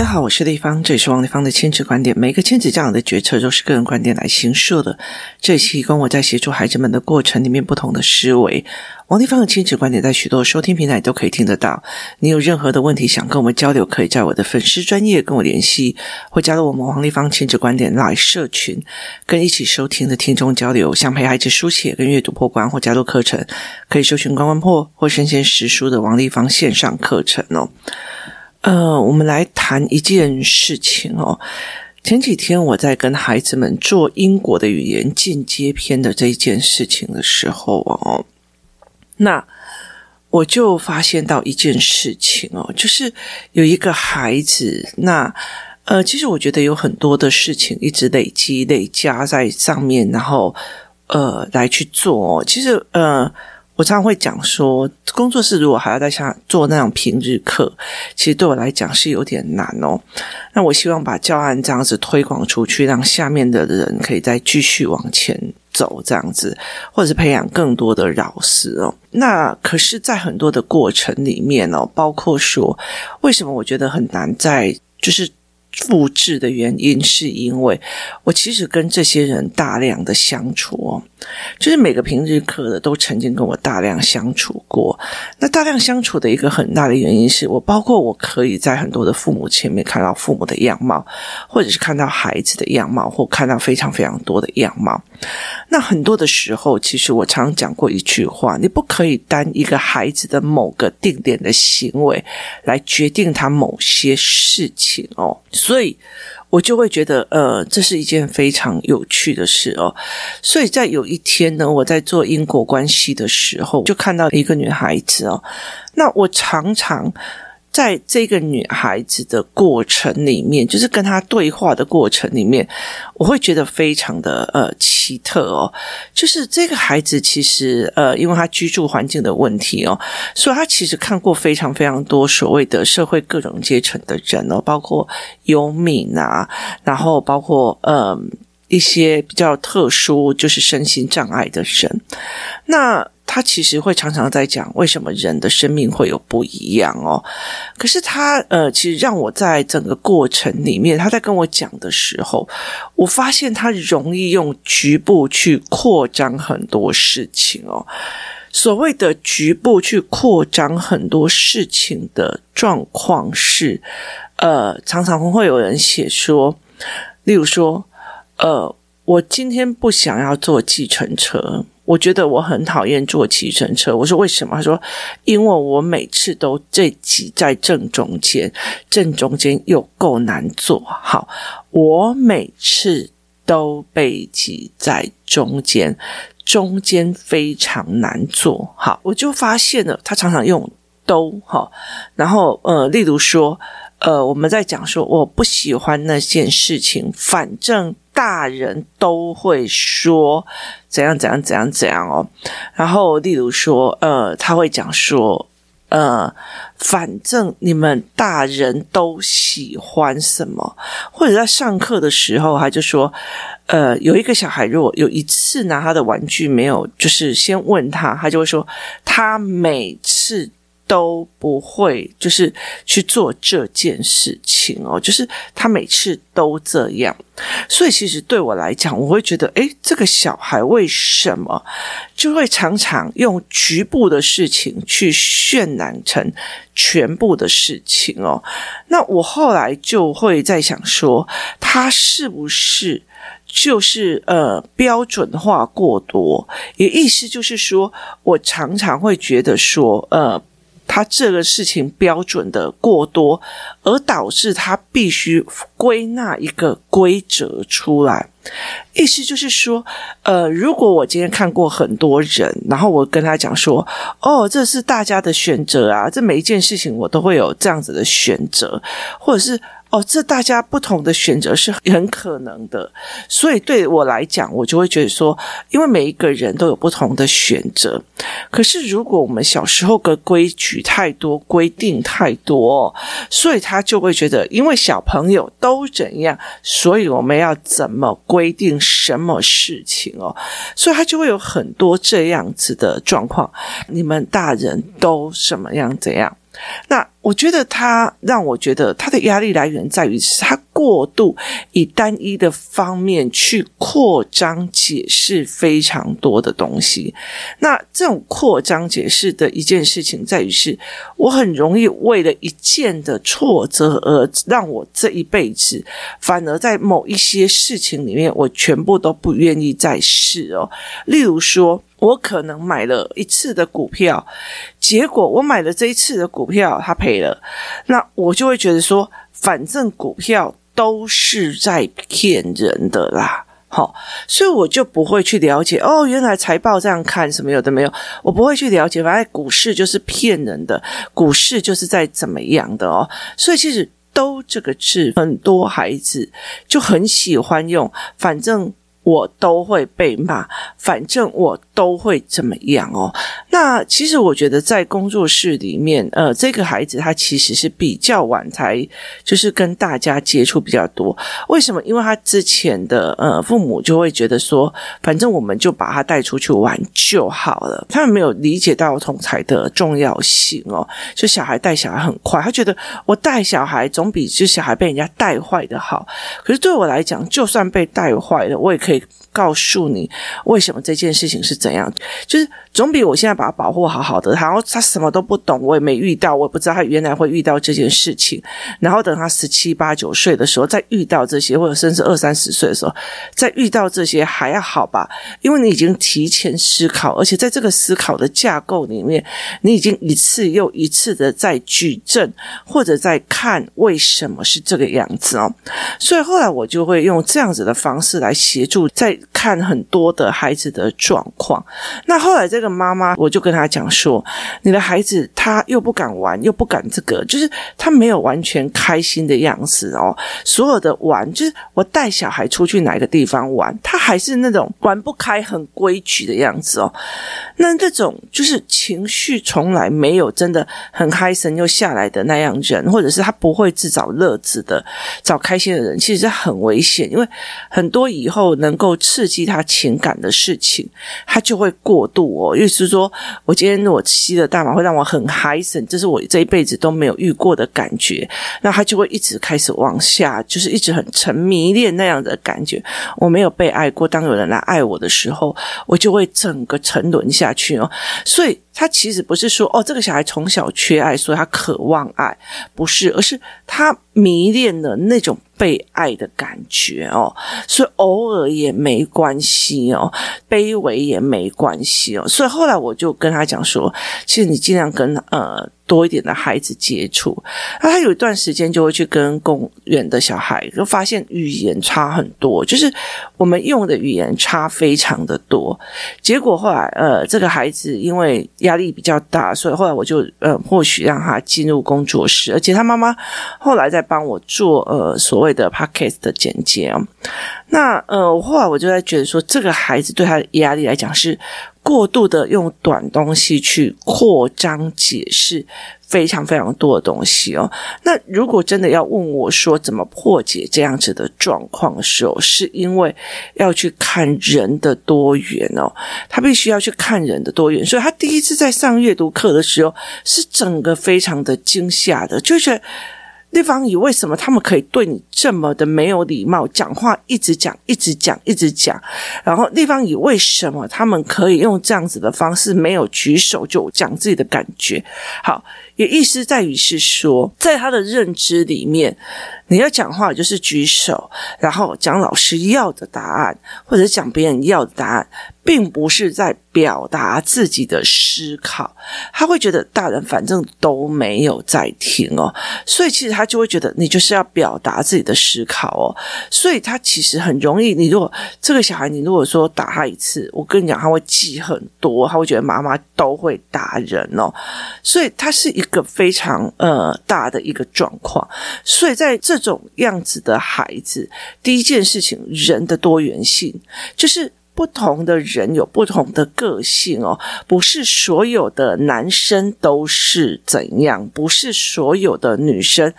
大家好，我是丽芳，这里是王丽芳的亲子观点。每个亲子这样的决策都是个人观点来形设的。这期提供我在协助孩子们的过程里面不同的思维。王丽芳的亲子观点在许多收听平台都可以听得到。你有任何的问题想跟我们交流，可以在我的粉丝专业跟我联系，或加入我们王丽芳亲子观点来社群，跟一起收听的听众交流。想陪孩子书写跟阅读破关或加入课程，可以搜寻关关破或生鲜识书的王丽芳线上课程哦。呃，我们来谈一件事情哦。前几天我在跟孩子们做英国的语言进阶篇的这一件事情的时候哦，那我就发现到一件事情哦，就是有一个孩子，那呃，其实我觉得有很多的事情一直累积累加在上面，然后呃来去做哦。其实呃。我常常会讲说，工作室如果还要再像做那种平日课，其实对我来讲是有点难哦。那我希望把教案这样子推广出去，让下面的人可以再继续往前走，这样子，或者是培养更多的老师哦。那可是，在很多的过程里面哦，包括说，为什么我觉得很难在就是。复制的原因是因为我其实跟这些人大量的相处哦，就是每个平日课的都曾经跟我大量相处过。那大量相处的一个很大的原因是我，包括我可以在很多的父母前面看到父母的样貌，或者是看到孩子的样貌，或看到非常非常多的样貌。那很多的时候，其实我常讲过一句话：你不可以单一个孩子的某个定点的行为来决定他某些事情哦。所以，我就会觉得，呃，这是一件非常有趣的事哦。所以在有一天呢，我在做因果关系的时候，就看到一个女孩子哦。那我常常。在这个女孩子的过程里面，就是跟她对话的过程里面，我会觉得非常的呃奇特哦。就是这个孩子其实呃，因为她居住环境的问题哦，所以她其实看过非常非常多所谓的社会各种阶层的人哦，包括游民啊，然后包括呃一些比较特殊就是身心障碍的人，那。他其实会常常在讲为什么人的生命会有不一样哦。可是他呃，其实让我在整个过程里面，他在跟我讲的时候，我发现他容易用局部去扩张很多事情哦。所谓的局部去扩张很多事情的状况是，呃，常常会有人写说，例如说，呃，我今天不想要坐计程车。我觉得我很讨厌坐计程车。我说为什么？他说，因为我每次都最挤在正中间，正中间又够难坐。好，我每次都被挤在中间，中间非常难坐。好，我就发现了，他常常用都好，然后呃，例如说。呃，我们在讲说，我不喜欢那件事情，反正大人都会说怎样怎样怎样怎样哦。然后，例如说，呃，他会讲说，呃，反正你们大人都喜欢什么，或者在上课的时候，他就说，呃，有一个小孩，如果有一次拿他的玩具没有，就是先问他，他就会说，他每次。都不会，就是去做这件事情哦，就是他每次都这样，所以其实对我来讲，我会觉得，诶，这个小孩为什么就会常常用局部的事情去渲染成全部的事情哦？那我后来就会在想说，他是不是就是呃标准化过多？也意思就是说，我常常会觉得说，呃。他这个事情标准的过多，而导致他必须归纳一个规则出来。意思就是说，呃，如果我今天看过很多人，然后我跟他讲说，哦，这是大家的选择啊，这每一件事情我都会有这样子的选择，或者是。哦，这大家不同的选择是很可能的，所以对我来讲，我就会觉得说，因为每一个人都有不同的选择。可是，如果我们小时候的规矩太多，规定太多，所以他就会觉得，因为小朋友都怎样，所以我们要怎么规定什么事情哦？所以他就会有很多这样子的状况。你们大人都什么样怎样？那我觉得他让我觉得他的压力来源在于是他过度以单一的方面去扩张解释非常多的东西。那这种扩张解释的一件事情在于是，我很容易为了一件的挫折而让我这一辈子反而在某一些事情里面，我全部都不愿意再试哦。例如说。我可能买了一次的股票，结果我买了这一次的股票，它赔了，那我就会觉得说，反正股票都是在骗人的啦，好，所以我就不会去了解哦，原来财报这样看什么有的没有，我不会去了解，反正股市就是骗人的，股市就是在怎么样的哦，所以其实“都”这个字，很多孩子就很喜欢用，反正。我都会被骂，反正我都会怎么样哦。那其实我觉得在工作室里面，呃，这个孩子他其实是比较晚才就是跟大家接触比较多。为什么？因为他之前的呃父母就会觉得说，反正我们就把他带出去玩就好了。他们没有理解到同才的重要性哦。就小孩带小孩很快，他觉得我带小孩总比就小孩被人家带坏的好。可是对我来讲，就算被带坏了，我也可以。告诉你为什么这件事情是怎样，就是总比我现在把他保护好好的，然后他什么都不懂，我也没遇到，我也不知道他原来会遇到这件事情，然后等他十七八九岁的时候再遇到这些，或者甚至二三十岁的时候再遇到这些还要好吧？因为你已经提前思考，而且在这个思考的架构里面，你已经一次又一次的在举证或者在看为什么是这个样子哦，所以后来我就会用这样子的方式来协助在。看很多的孩子的状况，那后来在这个妈妈，我就跟他讲说，你的孩子他又不敢玩，又不敢这个，就是他没有完全开心的样子哦。所有的玩，就是我带小孩出去哪个地方玩，他还是那种玩不开、很规矩的样子哦。那这种就是情绪从来没有真的很嗨神又下来的那样人，或者是他不会自找乐子的、找开心的人，其实是很危险，因为很多以后能够。刺激他情感的事情，他就会过度哦。意思是说，我今天我吸了大麻会让我很嗨森，这是我这一辈子都没有遇过的感觉。那他就会一直开始往下，就是一直很沉迷恋那样的感觉。我没有被爱过，当有人来爱我的时候，我就会整个沉沦下去哦。所以。他其实不是说哦，这个小孩从小缺爱，所以他渴望爱，不是，而是他迷恋了那种被爱的感觉哦，所以偶尔也没关系哦，卑微也没关系哦，所以后来我就跟他讲说，其实你尽量跟呃。多一点的孩子接触，那他有一段时间就会去跟公园的小孩，就发现语言差很多，就是我们用的语言差非常的多。结果后来，呃，这个孩子因为压力比较大，所以后来我就呃，或许让他进入工作室，而且他妈妈后来在帮我做呃所谓的 podcast 的剪接。那呃，后来我就在觉得说，这个孩子对他的压力来讲是。过度的用短东西去扩张解释非常非常多的东西哦。那如果真的要问我说怎么破解这样子的状况的时候，是因为要去看人的多元哦。他必须要去看人的多元，所以他第一次在上阅读课的时候，是整个非常的惊吓的，就觉得。丽芳仪，为什么他们可以对你这么的没有礼貌，讲话一直讲，一直讲，一直讲？然后丽芳仪，为什么他们可以用这样子的方式，没有举手就讲自己的感觉？好，也意思在于是说，在他的认知里面。你要讲话就是举手，然后讲老师要的答案，或者讲别人要的答案，并不是在表达自己的思考。他会觉得大人反正都没有在听哦，所以其实他就会觉得你就是要表达自己的思考哦。所以他其实很容易，你如果这个小孩，你如果说打他一次，我跟你讲，他会记很多，他会觉得妈妈都会打人哦。所以他是一个非常呃大的一个状况。所以在这。种样子的孩子，第一件事情，人的多元性，就是不同的人有不同的个性哦，不是所有的男生都是怎样，不是所有的女生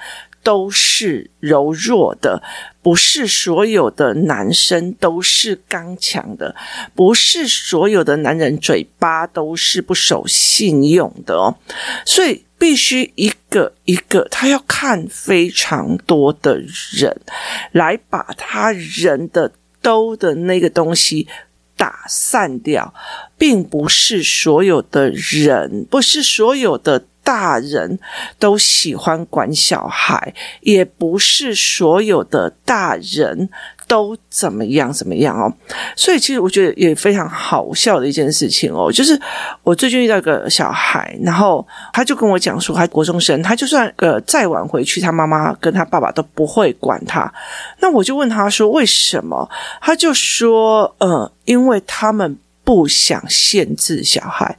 都是柔弱的，不是所有的男生都是刚强的，不是所有的男人嘴巴都是不守信用的哦，所以必须一个一个，他要看非常多的人，来把他人的兜的那个东西打散掉，并不是所有的人，不是所有的。大人都喜欢管小孩，也不是所有的大人都怎么样怎么样哦。所以其实我觉得也非常好笑的一件事情哦，就是我最近遇到一个小孩，然后他就跟我讲说，他国中生，他就算呃再晚回去，他妈妈跟他爸爸都不会管他。那我就问他说为什么？他就说呃，因为他们不想限制小孩。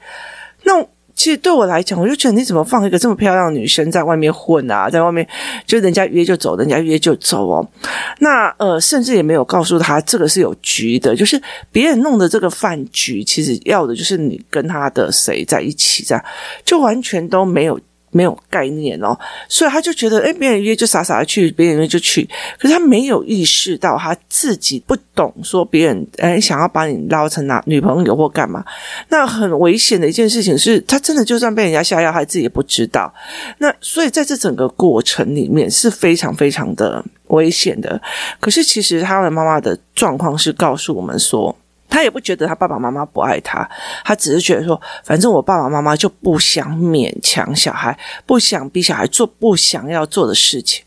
那。其实对我来讲，我就觉得你怎么放一个这么漂亮的女生在外面混啊，在外面就人家约就走，人家约就走哦。那呃，甚至也没有告诉他这个是有局的，就是别人弄的这个饭局，其实要的就是你跟他的谁在一起，这样就完全都没有。没有概念哦，所以他就觉得，诶，别人约就傻傻的去，别人约就去。可是他没有意识到他自己不懂，说别人诶想要把你捞成男女朋友或干嘛，那很危险的一件事情是，他真的就算被人家下药，他自己也不知道。那所以在这整个过程里面是非常非常的危险的。可是其实他的妈妈的状况是告诉我们说。他也不觉得他爸爸妈妈不爱他，他只是觉得说，反正我爸爸妈妈就不想勉强小孩，不想逼小孩做不想要做的事情。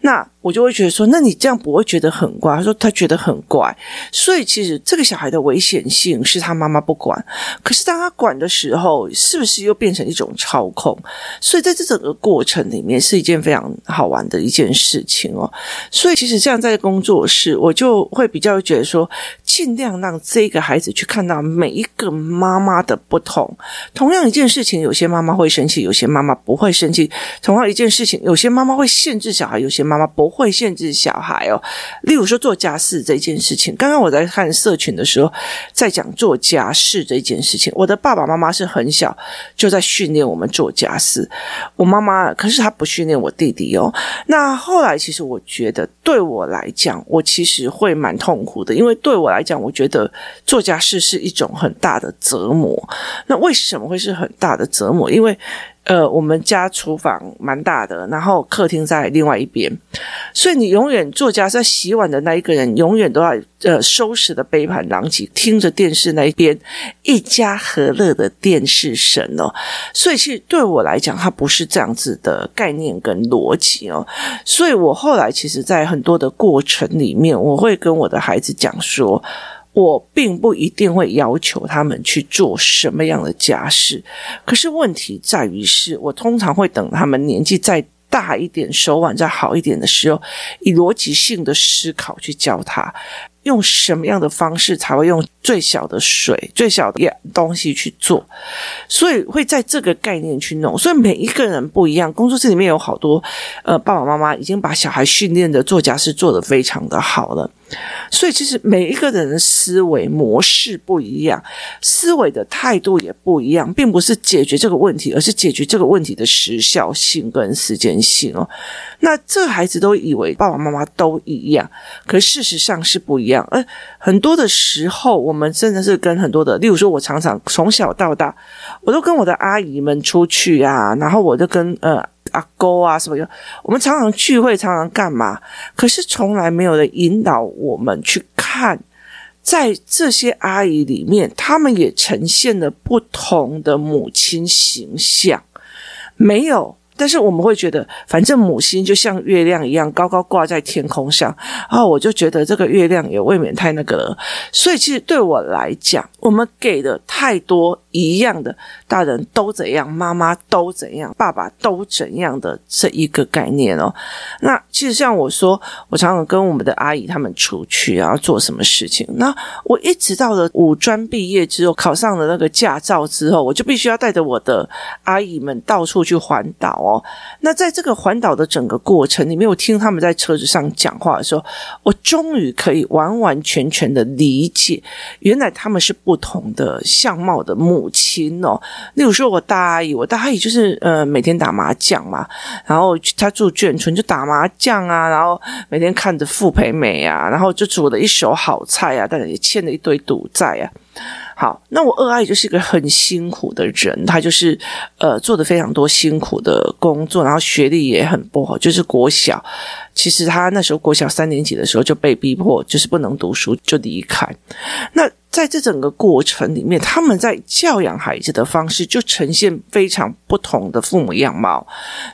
那我就会觉得说，那你这样不会觉得很怪？他说他觉得很怪，所以其实这个小孩的危险性是他妈妈不管，可是当他管的时候，是不是又变成一种操控？所以在这整个过程里面是一件非常好玩的一件事情哦。所以其实这样在工作室，我就会比较觉得说，尽量让这个孩子去看到每一个妈妈的不同。同样一件事情，有些妈妈会生气，有些妈妈不会生气。同样一件事情，有些妈妈会限制小孩，有些妈妈不。会限制小孩哦，例如说做家事这件事情。刚刚我在看社群的时候，在讲做家事这件事情。我的爸爸妈妈是很小就在训练我们做家事，我妈妈可是她不训练我弟弟哦。那后来其实我觉得对我来讲，我其实会蛮痛苦的，因为对我来讲，我觉得做家事是一种很大的折磨。那为什么会是很大的折磨？因为呃，我们家厨房蛮大的，然后客厅在另外一边，所以你永远做家在洗碗的那一个人，永远都要呃收拾的杯盘狼藉，听着电视那一边一家和乐的电视声哦。所以其实对我来讲，它不是这样子的概念跟逻辑哦。所以我后来其实，在很多的过程里面，我会跟我的孩子讲说。我并不一定会要求他们去做什么样的家事，可是问题在于是，我通常会等他们年纪再大一点、手腕再好一点的时候，以逻辑性的思考去教他。用什么样的方式才会用最小的水、最小的东西去做？所以会在这个概念去弄。所以每一个人不一样。工作室里面有好多呃爸爸妈妈已经把小孩训练的做家事做得非常的好了。所以其实每一个人的思维模式不一样，思维的态度也不一样，并不是解决这个问题，而是解决这个问题的时效性跟时间性哦。那这孩子都以为爸爸妈妈都一样，可事实上是不一样。而很多的时候，我们真的是跟很多的，例如说，我常常从小到大，我都跟我的阿姨们出去啊，然后我就跟呃阿公啊什么的，我们常常聚会，常常干嘛？可是从来没有人引导我们去看，在这些阿姨里面，她们也呈现了不同的母亲形象，没有。但是我们会觉得，反正母亲就像月亮一样高高挂在天空上，然后我就觉得这个月亮也未免太那个了。所以其实对我来讲，我们给的太多一样的，大人都怎样，妈妈都怎样，爸爸都怎样的这一个概念哦。那其实像我说，我常常跟我们的阿姨他们出去啊，做什么事情。那我一直到了五专毕业之后，考上了那个驾照之后，我就必须要带着我的阿姨们到处去环岛哦。那在这个环岛的整个过程里面，我听他们在车子上讲话的时候，我终于可以完完全全的理解，原来他们是不同的相貌的母亲哦。例如说，我大阿姨，我大阿姨就是呃每天打麻将嘛，然后她住眷村就打麻将啊，然后每天看着傅培美啊，然后就煮了一手好菜啊，但是也欠了一堆赌债啊。好，那我二爱就是一个很辛苦的人，他就是呃做的非常多辛苦的工作，然后学历也很不好，就是国小，其实他那时候国小三年级的时候就被逼迫，就是不能读书就离开。那在这整个过程里面，他们在教养孩子的方式就呈现非常不同的父母样貌。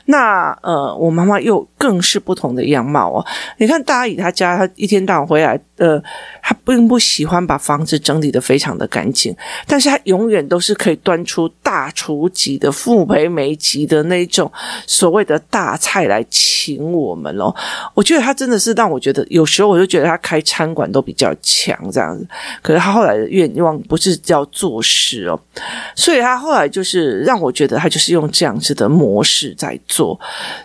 那呃，我妈妈又更是不同的样貌哦。你看大阿姨她家，她一天到晚回来，呃，他并不喜欢把房子整理的非常的干净，但是他永远都是可以端出大厨级的傅培梅级的那种所谓的大菜来请我们哦。我觉得他真的是让我觉得，有时候我就觉得他开餐馆都比较强这样子。可是他后来。的愿望不是叫做事哦，所以他后来就是让我觉得他就是用这样子的模式在做。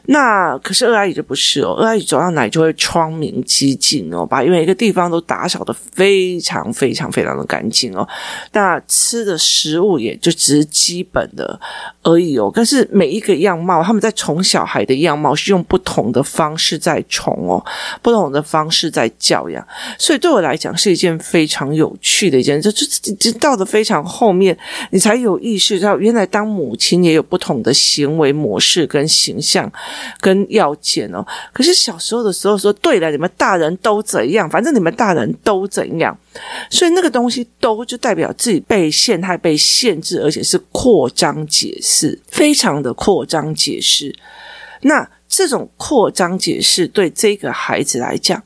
那可是二阿姨就不是哦，二阿姨走到哪就会窗明几净哦，把每一个地方都打扫的非常非常非常的干净哦。那吃的食物也就只是基本的而已哦。但是每一个样貌，他们在宠小孩的样貌是用不同的方式在宠哦，不同的方式在教养。所以对我来讲是一件非常有趣的一件。就就就到的非常后面，你才有意识到，原来当母亲也有不同的行为模式跟形象跟要件哦。可是小时候的时候说，对了，你们大人都怎样，反正你们大人都怎样，所以那个东西都就代表自己被陷害、被限制，而且是扩张解释，非常的扩张解释。那。这种扩张解释对这个孩子来讲，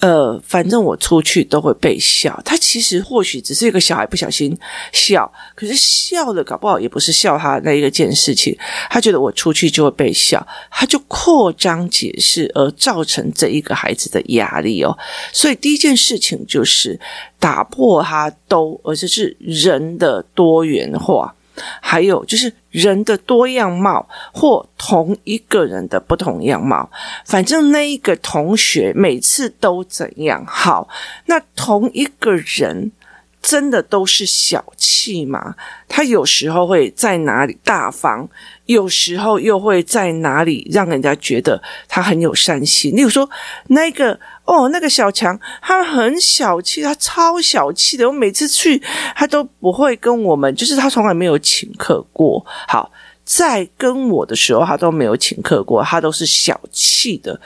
呃，反正我出去都会被笑。他其实或许只是一个小孩不小心笑，可是笑的搞不好也不是笑他那一个件事情。他觉得我出去就会被笑，他就扩张解释而造成这一个孩子的压力哦。所以第一件事情就是打破他都，而且是人的多元化。还有就是人的多样貌，或同一个人的不同样貌，反正那一个同学每次都怎样好，那同一个人真的都是小气吗？他有时候会在哪里大方，有时候又会在哪里让人家觉得他很有善心。例如说那个。哦，那个小强，他很小气，他超小气的。我每次去，他都不会跟我们，就是他从来没有请客过。好，在跟我的时候，他都没有请客过，他都是小气的。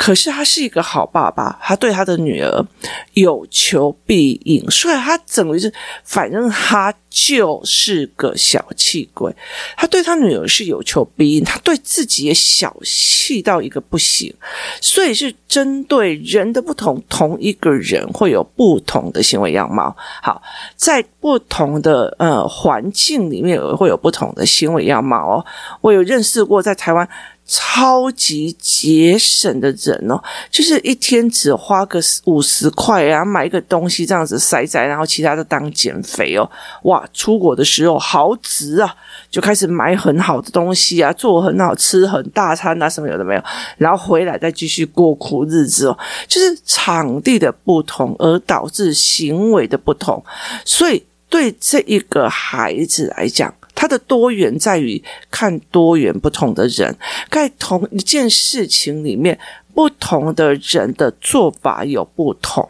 可是他是一个好爸爸，他对他的女儿有求必应，所以他整个是，反正他就是个小气鬼。他对他女儿是有求必应，他对自己也小气到一个不行，所以是针对人的不同，同一个人会有不同的行为样貌。好，在不同的呃环境里面会有不同的行为样貌哦。我有认识过在台湾。超级节省的人哦，就是一天只花个五十块啊，买一个东西这样子塞塞，然后其他的当减肥哦。哇，出国的时候好值啊，就开始买很好的东西啊，做很好吃很大餐啊，什么有的没有，然后回来再继续过苦日子哦。就是场地的不同而导致行为的不同，所以对这一个孩子来讲。它的多元在于看多元不同的人，在同一件事情里面，不同的人的做法有不同。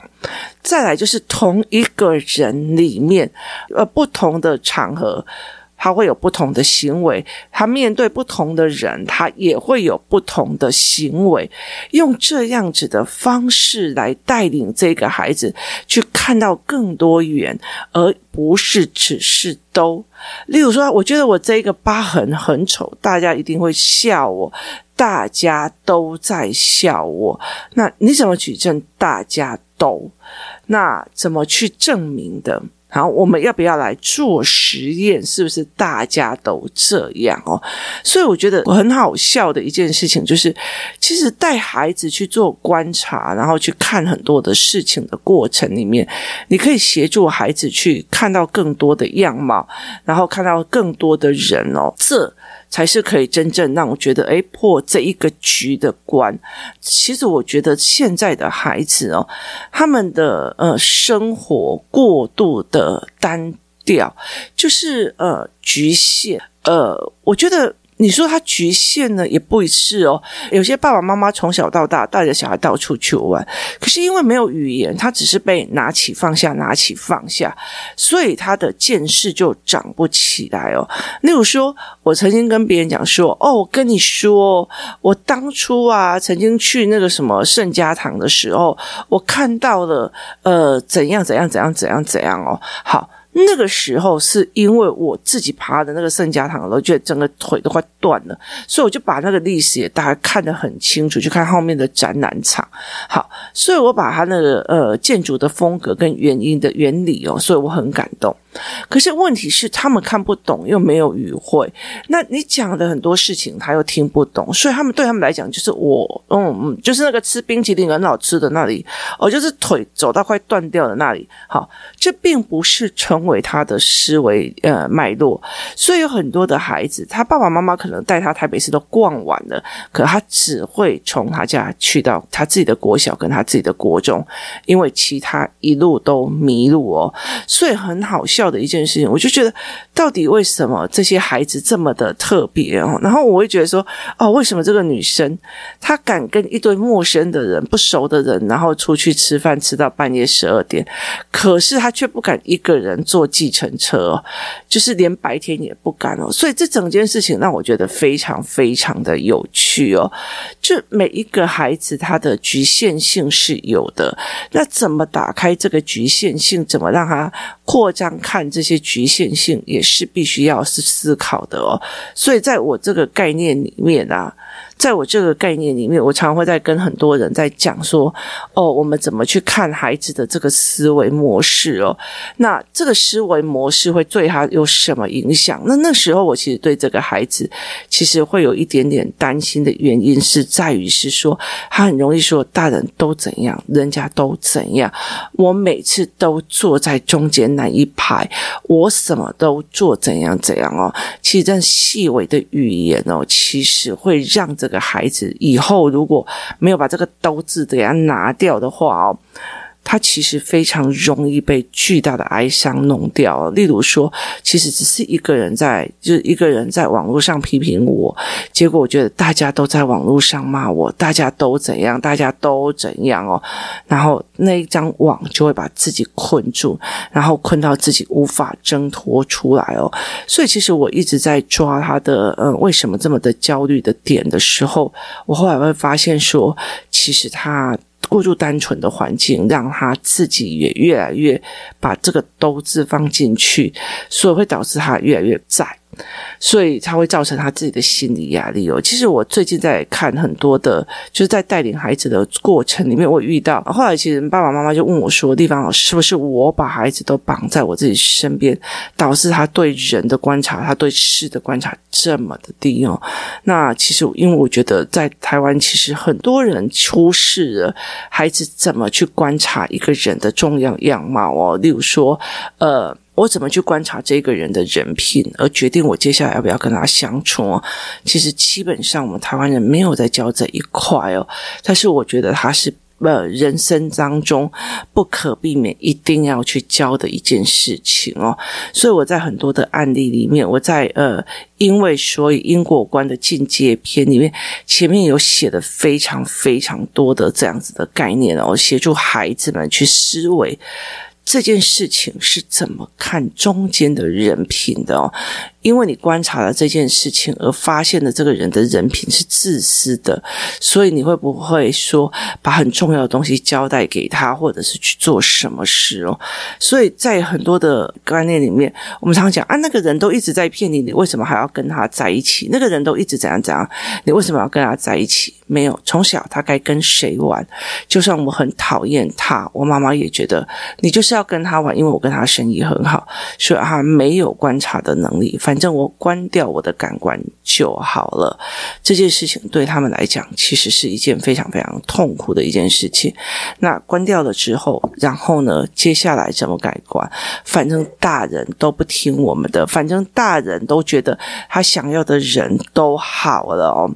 再来就是同一个人里面，呃，不同的场合。他会有不同的行为，他面对不同的人，他也会有不同的行为。用这样子的方式来带领这个孩子去看到更多元，而不是只是都。例如说，我觉得我这个疤痕很丑，大家一定会笑我，大家都在笑我。那你怎么举证？大家都？那怎么去证明的？好，我们要不要来做实验？是不是大家都这样哦？所以我觉得很好笑的一件事情就是，其实带孩子去做观察，然后去看很多的事情的过程里面，你可以协助孩子去看到更多的样貌，然后看到更多的人哦。这。才是可以真正让我觉得，诶，破这一个局的关。其实我觉得现在的孩子哦，他们的呃生活过度的单调，就是呃局限。呃，我觉得。你说他局限呢，也不是哦。有些爸爸妈妈从小到大带着小孩到处去玩，可是因为没有语言，他只是被拿起放下，拿起放下，所以他的见识就长不起来哦。例如说，我曾经跟别人讲说，哦，我跟你说，我当初啊，曾经去那个什么圣家堂的时候，我看到了呃，怎样怎样怎样怎样怎样哦，好。那个时候是因为我自己爬的那个圣家堂，我觉得整个腿都快断了，所以我就把那个历史也大概看得很清楚，去看后面的展览场。好，所以我把他那个呃建筑的风格跟原因的原理哦，所以我很感动。可是问题是，他们看不懂，又没有语汇。那你讲的很多事情，他又听不懂，所以他们对他们来讲，就是我，嗯嗯，就是那个吃冰淇淋很好吃的那里，哦，就是腿走到快断掉的那里。好，这并不是成为他的思维呃脉络。所以有很多的孩子，他爸爸妈妈可能带他台北市都逛完了，可他只会从他家去到他自己的国小跟他自己的国中，因为其他一路都迷路哦。所以很好笑。的一件事情，我就觉得，到底为什么这些孩子这么的特别哦？然后我会觉得说，哦，为什么这个女生她敢跟一堆陌生的人、不熟的人，然后出去吃饭吃到半夜十二点，可是她却不敢一个人坐计程车，就是连白天也不敢哦。所以这整件事情让我觉得非常非常的有趣哦。就每一个孩子他的局限性是有的，那怎么打开这个局限性？怎么让他扩张？看这些局限性也是必须要是思考的哦，所以在我这个概念里面啊。在我这个概念里面，我常会在跟很多人在讲说，哦，我们怎么去看孩子的这个思维模式哦？那这个思维模式会对他有什么影响？那那时候我其实对这个孩子其实会有一点点担心的原因是在于是说，他很容易说大人都怎样，人家都怎样，我每次都坐在中间那一排，我什么都做怎样怎样哦。其实这样细微的语言哦，其实会让这个。孩子以后如果没有把这个“刀子给他拿掉的话哦。他其实非常容易被巨大的哀伤弄掉。例如说，其实只是一个人在，就是一个人在网络上批评我，结果我觉得大家都在网络上骂我，大家都怎样，大家都怎样哦。然后那一张网就会把自己困住，然后困到自己无法挣脱出来哦。所以其实我一直在抓他的，嗯，为什么这么的焦虑的点的时候，我后来会发现说，其实他。过度单纯的环境，让他自己也越来越把这个“兜”字放进去，所以会导致他越来越窄。所以他会造成他自己的心理压力哦。其实我最近在看很多的，就是在带领孩子的过程里面，我遇到后来，其实爸爸妈妈就问我说：“地方老师，是不是我把孩子都绑在我自己身边，导致他对人的观察，他对事的观察这么的低哦？”那其实，因为我觉得在台湾，其实很多人出示了孩子怎么去观察一个人的重要样貌哦。例如说，呃。我怎么去观察这个人的人品，而决定我接下来要不要跟他相处？哦其实基本上我们台湾人没有在教这一块哦，但是我觉得他是呃人生当中不可避免一定要去教的一件事情哦。所以我在很多的案例里面，我在呃因为所以因果观的进阶篇里面，前面有写的非常非常多的这样子的概念哦，协助孩子们去思维。这件事情是怎么看中间的人品的哦？因为你观察了这件事情，而发现了这个人的人品是自私的，所以你会不会说把很重要的东西交代给他，或者是去做什么事哦？所以在很多的观念里面，我们常常讲啊，那个人都一直在骗你，你为什么还要跟他在一起？那个人都一直怎样怎样，你为什么要跟他在一起？没有，从小他该跟谁玩，就算我很讨厌他，我妈妈也觉得你就是要跟他玩，因为我跟他生意很好，所以他没有观察的能力。反正我关掉我的感官就好了。这件事情对他们来讲，其实是一件非常非常痛苦的一件事情。那关掉了之后，然后呢，接下来怎么改观？反正大人都不听我们的，反正大人都觉得他想要的人都好了哦。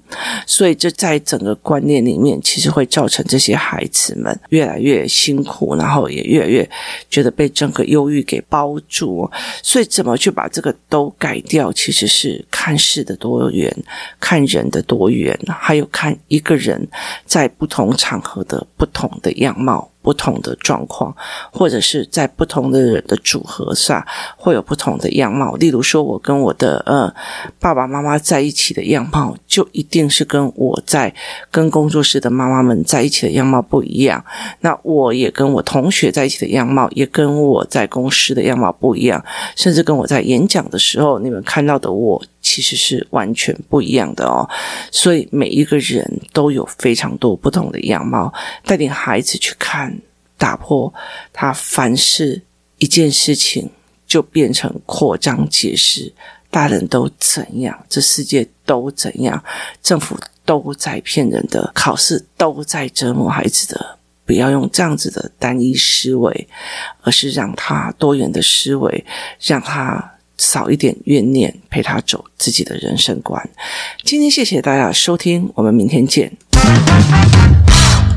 所以这在整个观念里面，其实会造成这些孩子们越来越辛苦，然后也越来越觉得被整个忧郁给包住。所以，怎么去把这个都改掉？其实是看事的多元，看人的多元，还有看一个人在不同场合的不同的样貌。不同的状况，或者是在不同的人的组合下，会有不同的样貌。例如说，我跟我的呃爸爸妈妈在一起的样貌，就一定是跟我在跟工作室的妈妈们在一起的样貌不一样。那我也跟我同学在一起的样貌，也跟我在公司的样貌不一样，甚至跟我在演讲的时候，你们看到的我。其实是完全不一样的哦，所以每一个人都有非常多不同的样貌。带领孩子去看，打破他凡事一件事情就变成扩张解释。大人都怎样，这世界都怎样，政府都在骗人的，考试都在折磨孩子的。不要用这样子的单一思维，而是让他多元的思维，让他。少一点怨念，陪他走自己的人生观。今天谢谢大家收听，我们明天见。